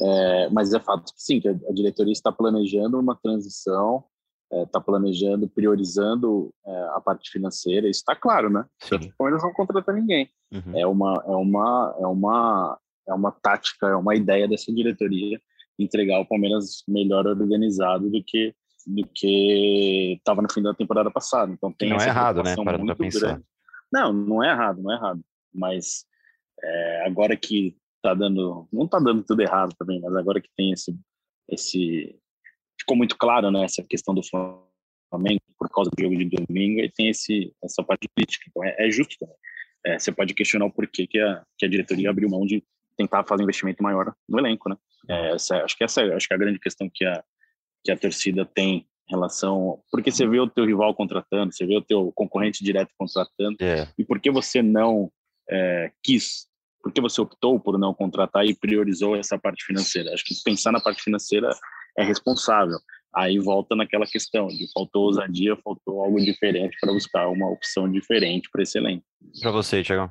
D: é, mas é fato que sim, que a, a diretoria está planejando uma transição, está é, planejando, priorizando é, a parte financeira. Isso está claro, né? Sim. O Palmeiras não contrata ninguém. Uhum. É uma é uma é uma é uma tática, é uma ideia dessa diretoria entregar o Palmeiras melhor organizado do que do que estava no fim da temporada passada. Então tem
A: não é errado, né? Para muito pensar. Grande.
D: Não, não é errado, não é errado. Mas é, agora que tá dando, não tá dando tudo errado também, mas agora que tem esse esse ficou muito claro, né? Essa questão do Flamengo por causa do jogo de domingo e tem esse essa parte política. Então é, é justo também. É, você pode questionar o porquê que a, que a diretoria abriu mão de tentar fazer um investimento maior no elenco, né? É, essa, acho que essa acho que é a grande questão que a, que a torcida tem em relação. Porque você vê o teu rival contratando, você vê o teu concorrente direto contratando,
A: é.
D: e por que você não é, quis? Por que você optou por não contratar e priorizou essa parte financeira? Acho que pensar na parte financeira é responsável. Aí volta naquela questão de faltou ousadia, faltou algo diferente para buscar uma opção diferente para esse elenco.
A: Para você, Tiagão.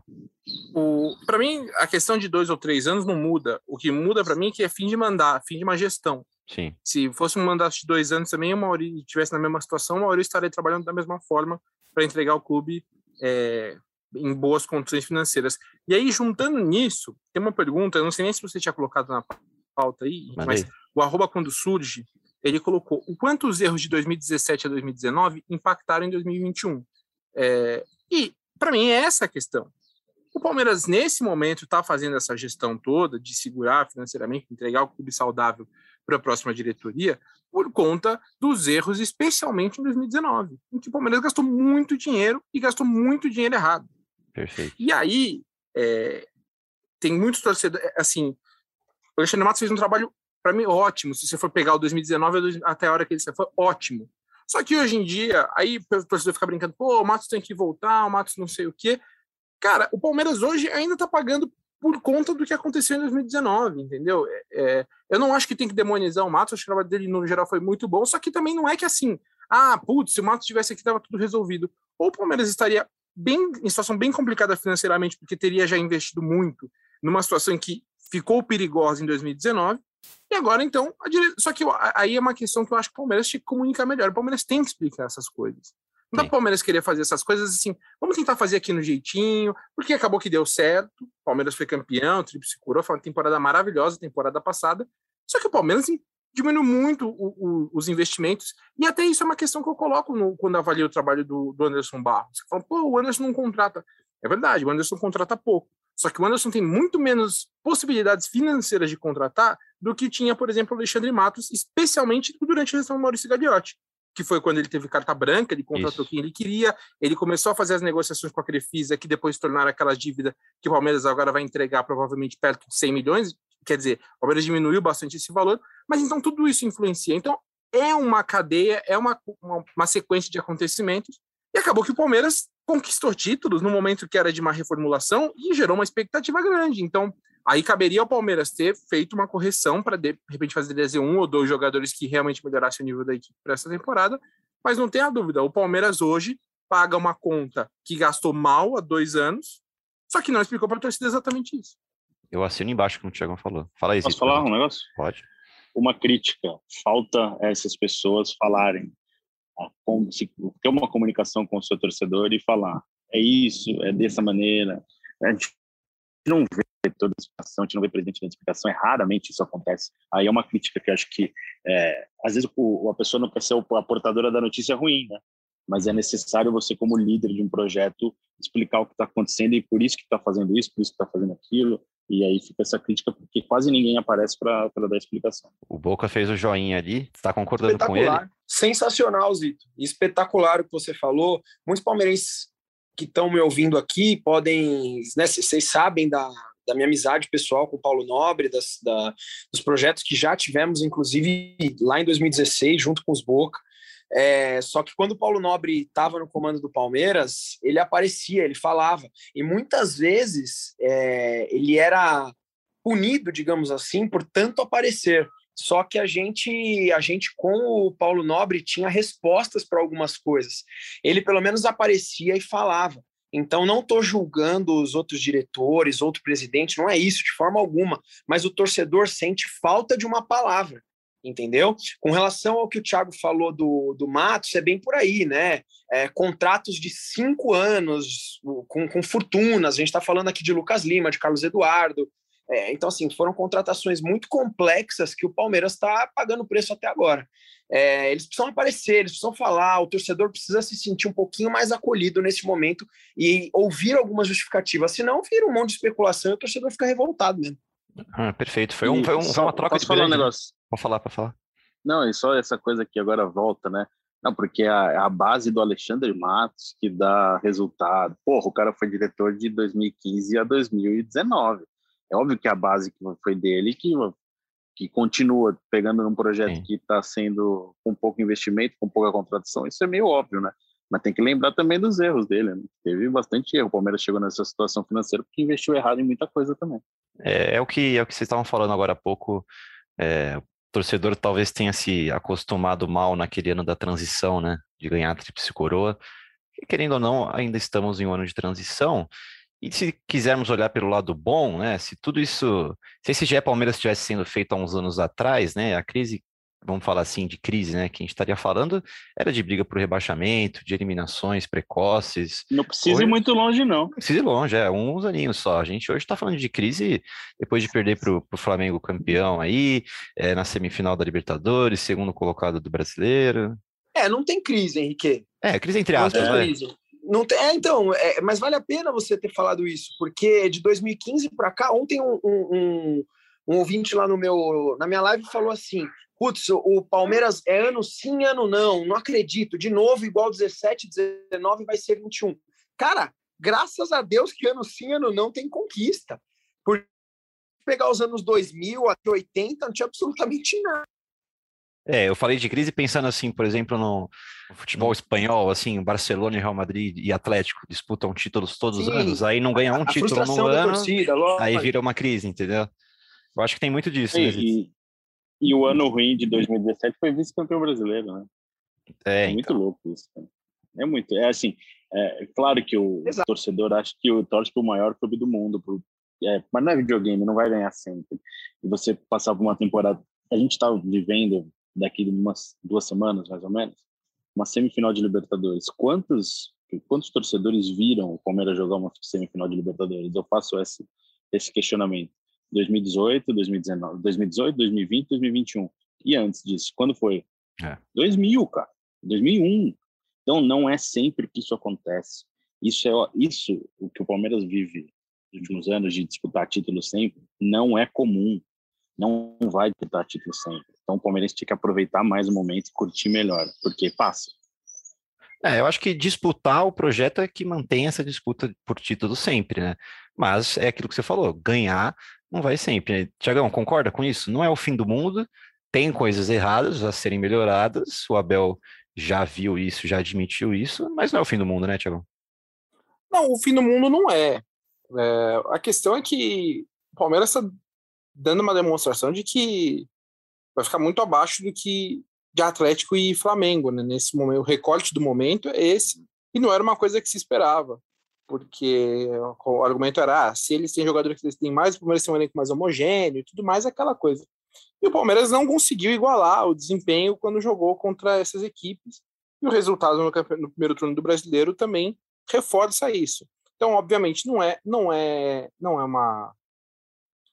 C: Para mim, a questão de dois ou três anos não muda. O que muda para mim é que é fim de mandar, fim de uma gestão.
A: Sim.
C: Se fosse um mandato de dois anos também, o Mauri estivesse na mesma situação, o Mauri estaria trabalhando da mesma forma para entregar o clube é, em boas condições financeiras. E aí, juntando nisso, tem uma pergunta, eu não sei nem se você tinha colocado na pauta aí, Mandei. mas o arroba quando surge, ele colocou o quanto os erros de 2017 a 2019 impactaram em 2021. É, e, para mim, é essa a questão. O Palmeiras, nesse momento, está fazendo essa gestão toda de segurar financeiramente, entregar o clube saudável para a próxima diretoria, por conta dos erros, especialmente em 2019, em que o Palmeiras gastou muito dinheiro e gastou muito dinheiro errado.
A: Perfeito.
C: E aí, é, tem muitos torcedores, assim, o Alexandre Matos fez um trabalho, para mim, ótimo, se você for pegar o 2019 até a hora que ele saiu, foi ótimo. Só que hoje em dia, aí o torcedor fica brincando, pô, o Matos tem que voltar, o Matos não sei o quê. Cara, o Palmeiras hoje ainda está pagando por conta do que aconteceu em 2019, entendeu? É, é, eu não acho que tem que demonizar o Matos, acho que o trabalho dele no geral foi muito bom, só que também não é que assim, ah, putz, se o Matos estivesse aqui, estava tudo resolvido. Ou o Palmeiras estaria bem em situação bem complicada financeiramente, porque teria já investido muito numa situação que ficou perigosa em 2019, e agora então, dire... só que aí é uma questão que eu acho que o Palmeiras tinha que comunicar melhor. O Palmeiras tem que explicar essas coisas. Não dá o Palmeiras querer fazer essas coisas assim, vamos tentar fazer aqui no jeitinho, porque acabou que deu certo. O Palmeiras foi campeão, se curou, foi uma temporada maravilhosa, temporada passada. Só que o Palmeiras diminuiu muito o, o, os investimentos, e até isso é uma questão que eu coloco no, quando avalio o trabalho do, do Anderson Barros. Você fala, pô, o Anderson não contrata. É verdade, o Anderson contrata pouco. Só que o Anderson tem muito menos possibilidades financeiras de contratar do que tinha, por exemplo, o Alexandre Matos, especialmente durante a gestão do Maurício Gagliotti que foi quando ele teve carta branca, ele contratou Isso. quem ele queria, ele começou a fazer as negociações com a Crefisa, que depois tornaram aquela dívida que o Palmeiras agora vai entregar provavelmente perto de 100 milhões, quer dizer, o Palmeiras diminuiu bastante esse valor, mas então tudo isso influencia. Então, é uma cadeia, é uma, uma, uma sequência de acontecimentos, e acabou que o Palmeiras conquistou títulos no momento que era de uma reformulação e gerou uma expectativa grande. Então, Aí caberia ao Palmeiras ter feito uma correção para de repente fazer trazer um ou dois jogadores que realmente melhorassem o nível da equipe para essa temporada, mas não tenha dúvida, o Palmeiras hoje paga uma conta que gastou mal há dois anos, só que não explicou para a torcida exatamente isso.
A: Eu assino embaixo como o Thiago falou. Fala aí,
D: Posso falar um negócio?
A: Pode.
D: Uma crítica. Falta essas pessoas falarem, ter uma comunicação com o seu torcedor e falar é isso, é dessa maneira. A gente não vê toda a explicação, a gente não vê presidente da explicação, é raramente isso acontece. Aí é uma crítica que acho que, é, às vezes, o, a pessoa não quer ser a portadora da notícia ruim, né? Mas é necessário você, como líder de um projeto, explicar o que está acontecendo e por isso que está fazendo isso, por isso que está fazendo aquilo. E aí fica essa crítica, porque quase ninguém aparece para dar explicação.
A: O Boca fez o joinha ali, está concordando com ele?
B: Sensacional, Zito. Espetacular o que você falou. Muitos palmeirenses que estão me ouvindo aqui podem, né, vocês sabem da, da minha amizade pessoal com o Paulo Nobre, das, da, dos projetos que já tivemos, inclusive lá em 2016, junto com os Boca. É, só que quando o Paulo Nobre estava no comando do Palmeiras, ele aparecia, ele falava. E muitas vezes é, ele era punido, digamos assim, por tanto aparecer. Só que a gente, a gente com o Paulo Nobre tinha respostas para algumas coisas. Ele pelo menos aparecia e falava. Então não estou julgando os outros diretores, outro presidente, não é isso de forma alguma. Mas o torcedor sente falta de uma palavra entendeu? Com relação ao que o Thiago falou do, do Matos, é bem por aí, né? É, contratos de cinco anos, com, com fortunas, a gente está falando aqui de Lucas Lima, de Carlos Eduardo. É, então, assim, foram contratações muito complexas que o Palmeiras está pagando preço até agora. É, eles precisam aparecer, eles precisam falar, o torcedor precisa se sentir um pouquinho mais acolhido nesse momento e ouvir algumas justificativas, senão vira um monte de especulação e o torcedor fica revoltado mesmo.
A: Ah, perfeito. Foi, um, foi, um, foi uma troca
D: de falar um negócio.
A: Pode falar, pode falar.
D: Não, e só essa coisa que agora volta, né? Não, porque é a, é a base do Alexandre Matos que dá resultado. Porra, o cara foi diretor de 2015 a 2019. É óbvio que a base que foi dele que, que continua pegando num projeto Sim. que está sendo com pouco investimento, com pouca contratação. Isso é meio óbvio, né? Mas tem que lembrar também dos erros dele. Né? Teve bastante erro. O Palmeiras chegou nessa situação financeira porque investiu errado em muita coisa também.
A: É, é o que é o que vocês estavam falando agora há pouco. É, o torcedor talvez tenha se acostumado mal naquele ano da transição, né? De ganhar a tríplice coroa. E, querendo ou não, ainda estamos em um ano de transição. E se quisermos olhar pelo lado bom, né? Se tudo isso, se esse GE Palmeiras tivesse sendo feito há uns anos atrás, né? A crise vamos falar assim, de crise, né, que a gente estaria falando, era de briga por rebaixamento, de eliminações precoces.
D: Não precisa hoje, ir muito longe, não. Não
A: precisa ir longe, é uns aninhos só. A gente hoje está falando de crise depois de perder para o Flamengo campeão aí, é, na semifinal da Libertadores, segundo colocado do brasileiro.
B: É, não tem crise, Henrique.
A: É, crise entre aspas,
B: não tem né? crise. Não tem, é, então, é, mas vale a pena você ter falado isso, porque de 2015 para cá, ontem um, um, um, um ouvinte lá no meu, na minha live falou assim: putz, o Palmeiras é ano sim, ano não, não acredito. De novo, igual 17, 19 vai ser 21. Cara, graças a Deus que ano sim, ano não tem conquista. Por pegar os anos 2000 até 80, não tinha absolutamente nada.
A: É, eu falei de crise pensando assim, por exemplo, no futebol espanhol, assim, Barcelona, Real Madrid e Atlético disputam títulos todos os anos, aí não ganha um título no ano, torcida, aí vira uma crise, entendeu? Eu acho que tem muito disso.
D: E, né? e, e o ano ruim de 2017 foi vice-campeão brasileiro, né? É, é muito então. louco isso. Cara. É muito. É assim, é, claro que o Exato. torcedor acha que o torce para o maior clube do mundo, pro, é, mas não é videogame, não vai ganhar sempre. E você passar por uma temporada. A gente está vivendo daqui de umas duas semanas, mais ou menos, uma semifinal de Libertadores. Quantos quantos torcedores viram o Palmeiras jogar uma semifinal de Libertadores? Eu faço esse esse questionamento. 2018, 2019, 2018, 2020, 2021. E antes disso, quando foi? É. 2000, cara. 2001. Então não é sempre que isso acontece. Isso é isso o que o Palmeiras vive nos últimos anos de disputar título sempre, não é comum. Não vai disputar título sempre. Então o Palmeiras tinha que aproveitar mais o momento e curtir melhor, porque passa.
A: É, eu acho que disputar o projeto é que mantém essa disputa por título sempre, né? Mas é aquilo que você falou, ganhar não vai sempre. Né? Tiagão, concorda com isso? Não é o fim do mundo, tem coisas erradas a serem melhoradas, o Abel já viu isso, já admitiu isso, mas não é o fim do mundo, né, Tiagão?
C: Não, o fim do mundo não é. é a questão é que o Palmeiras está dando uma demonstração de que vai ficar muito abaixo do que de Atlético e Flamengo, né? Nesse momento, o recorte do momento é esse, e não era uma coisa que se esperava porque o argumento era, ah, se eles têm jogadores que eles têm mais, o Palmeiras tem um elenco mais homogêneo e tudo mais, aquela coisa. E o Palmeiras não conseguiu igualar o desempenho quando jogou contra essas equipes, e o resultado no, no primeiro turno do Brasileiro também reforça isso. Então, obviamente, não é, não é, não é uma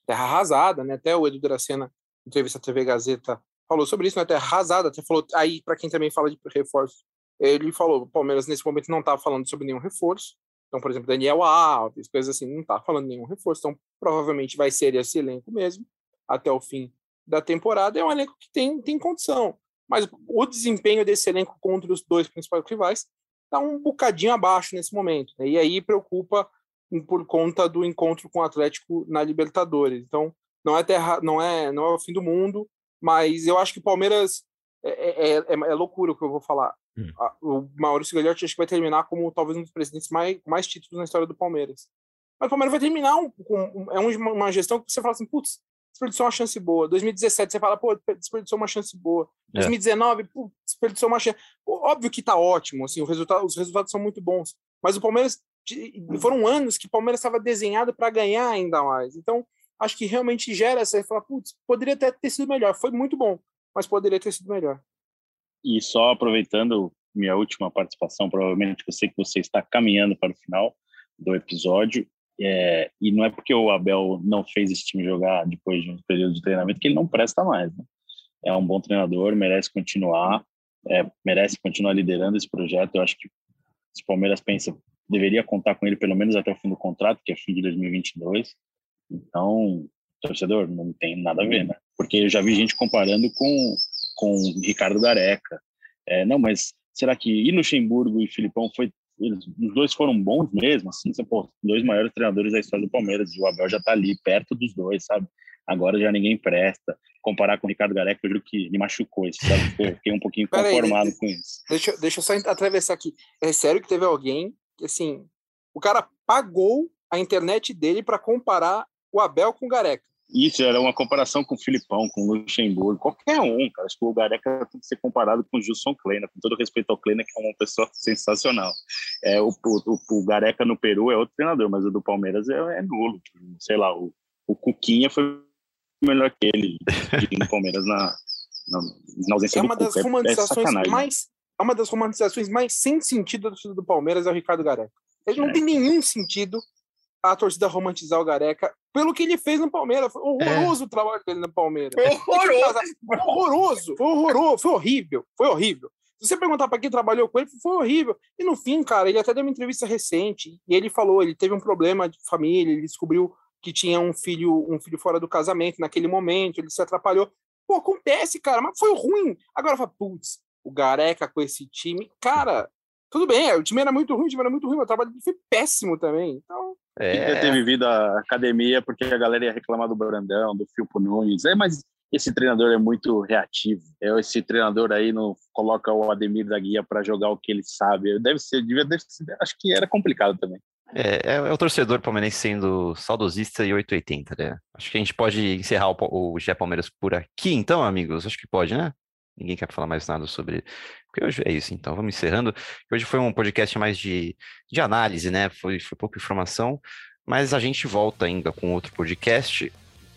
C: terra arrasada, né? Até o Edu Dracena, entrevista à TV Gazeta, falou sobre isso, né? Terra arrasada, até falou aí para quem também fala de reforço, ele falou, o Palmeiras nesse momento não estava falando sobre nenhum reforço, então, por exemplo, Daniel Alves, coisas assim, não está falando nenhum reforço. Então, provavelmente vai ser esse elenco mesmo, até o fim da temporada. É um elenco que tem, tem condição. Mas o desempenho desse elenco contra os dois principais rivais está um bocadinho abaixo nesse momento. Né? E aí preocupa por conta do encontro com o Atlético na Libertadores. Então, não é, terra, não é, não é o fim do mundo, mas eu acho que o Palmeiras é, é, é, é loucura o que eu vou falar. Hum. O Maurício Gagliotti acho que vai terminar como talvez um dos presidentes mais, mais títulos na história do Palmeiras. Mas o Palmeiras vai terminar um, um, é uma gestão que você fala assim, putz, desperdiçou uma chance boa. 2017, você fala, pô, desperdiçou uma chance boa. É. 2019, pô, desperdiçou uma chance. Óbvio que tá ótimo, assim, resultado, os resultados são muito bons. Mas o Palmeiras, foram anos que o Palmeiras estava desenhado para ganhar ainda mais. Então, acho que realmente gera essa, fala, putz, poderia ter, ter sido melhor. Foi muito bom, mas poderia ter sido melhor.
D: E só aproveitando minha última participação, provavelmente eu sei que você está caminhando para o final do episódio, é, e não é porque o Abel não fez esse time jogar depois de um período de treinamento que ele não presta mais. Né? É um bom treinador, merece continuar, é, merece continuar liderando esse projeto. Eu acho que se o Palmeiras pensa, deveria contar com ele pelo menos até o fim do contrato, que é fim de 2022. Então, torcedor, não tem nada a ver, né? Porque eu já vi gente comparando com com Ricardo Gareca. É, não, mas será que e Luxemburgo e Filipão foi eles, os dois foram bons mesmo, assim, você, pô, dois maiores treinadores da história do Palmeiras, e o Abel já tá ali, perto dos dois, sabe? Agora já ninguém presta. Comparar com o Ricardo Gareca, eu juro que me machucou isso, sabe? Eu fiquei um pouquinho *laughs* conformado
C: aí,
D: com isso.
C: Deixa, deixa eu só atravessar aqui. É sério que teve alguém que, assim, o cara pagou a internet dele para comparar o Abel com o Gareca.
D: Isso era uma comparação com o Filipão, com o Luxemburgo, qualquer um, cara. Acho que o Gareca tem que ser comparado com o Gilson Kleina, com todo respeito ao Kleina, que é uma pessoa *laughs* sensacional. É, o, o, o Gareca no Peru é outro treinador, mas o do Palmeiras é, é nulo. Sei lá, o, o Cuquinha foi melhor que ele no Palmeiras na, na, na ausência
C: é uma do das Cuca. É romantizações é mais é uma das romantizações mais sem sentido do, do Palmeiras é o Ricardo Gareca. Ele não é. tem nenhum sentido a torcida romantizar o Gareca pelo que ele fez no Palmeiras. Foi horroroso é. o trabalho dele no Palmeiras.
B: Foi horroroso.
C: horroroso. Foi horroroso. Foi horrível. Foi horrível. Se você perguntar para quem trabalhou com ele, foi horrível. E no fim, cara, ele até deu uma entrevista recente e ele falou, ele teve um problema de família, ele descobriu que tinha um filho, um filho fora do casamento naquele momento, ele se atrapalhou. Pô, acontece, cara, mas foi ruim. Agora fala, putz, o Gareca com esse time, cara, tudo bem, o time era muito ruim, o time era muito ruim, o trabalho foi péssimo também. Então,
D: é... ter vivido a academia porque a galera ia reclamar do Brandão, do Filpo Nunes. É, mas esse treinador é muito reativo. É, esse treinador aí não coloca o Ademir da Guia para jogar o que ele sabe. Deve ser, devia, deve ser, acho que era complicado também.
A: É, é, é o torcedor palmeirense sendo saudosista e 880, né? Acho que a gente pode encerrar o, o Gé Palmeiras por aqui, então, amigos. Acho que pode, né? Ninguém quer falar mais nada sobre. Porque hoje é isso, então vamos encerrando. Hoje foi um podcast mais de, de análise, né? Foi, foi pouca informação, mas a gente volta ainda com outro podcast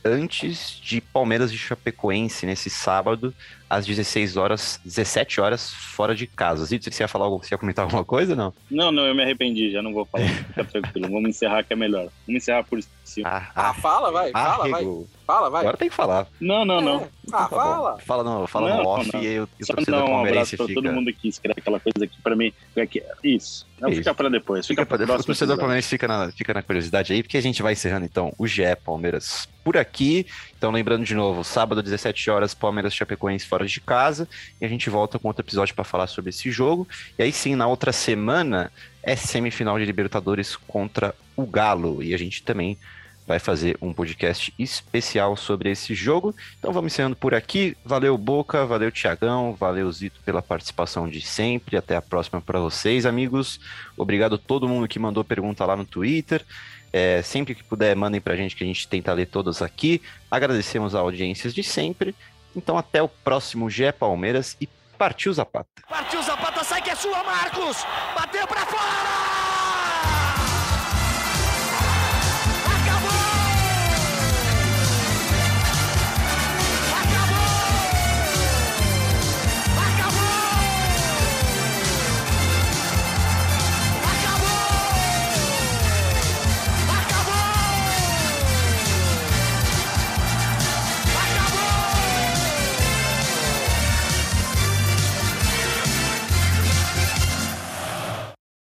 A: antes de Palmeiras e Chapecoense nesse sábado, às 16 horas, 17 horas, fora de casa. Zito, você ia falar algo, você ia comentar alguma coisa não?
D: Não, não, eu me arrependi, já não vou falar. *laughs* Fica tranquilo, vamos encerrar que é melhor. Vamos encerrar por cima.
C: Ah, ah, ah fala, vai, fala, vai. Fala, vai.
A: Agora tem que falar.
D: Não, não, não. É.
C: Ah, tá fala.
A: Fala no, fala não, no off não. e eu,
D: não, um abraço pra fica... todo mundo que escreve aquela coisa aqui pra mim. É isso. Não, Isso. fica para depois.
A: Fica, fica para depois. O torcedor palmeirense fica na, fica na curiosidade aí, porque a gente vai encerrando então o GE Palmeiras por aqui. Então, lembrando de novo, sábado, 17 horas, Palmeiras Chapecoense fora de casa. E a gente volta com outro episódio para falar sobre esse jogo. E aí sim, na outra semana, é semifinal de Libertadores contra o Galo. E a gente também vai fazer um podcast especial sobre esse jogo. Então vamos encerrando por aqui. Valeu, Boca, valeu, Tiagão, valeu, Zito, pela participação de sempre. Até a próxima para vocês, amigos. Obrigado a todo mundo que mandou pergunta lá no Twitter. É, sempre que puder, mandem para a gente que a gente tenta ler todas aqui. Agradecemos a audiências de sempre. Então até o próximo GE Palmeiras e partiu Zapata.
E: Partiu Zapata, sai que é sua, Marcos! Bateu para fora!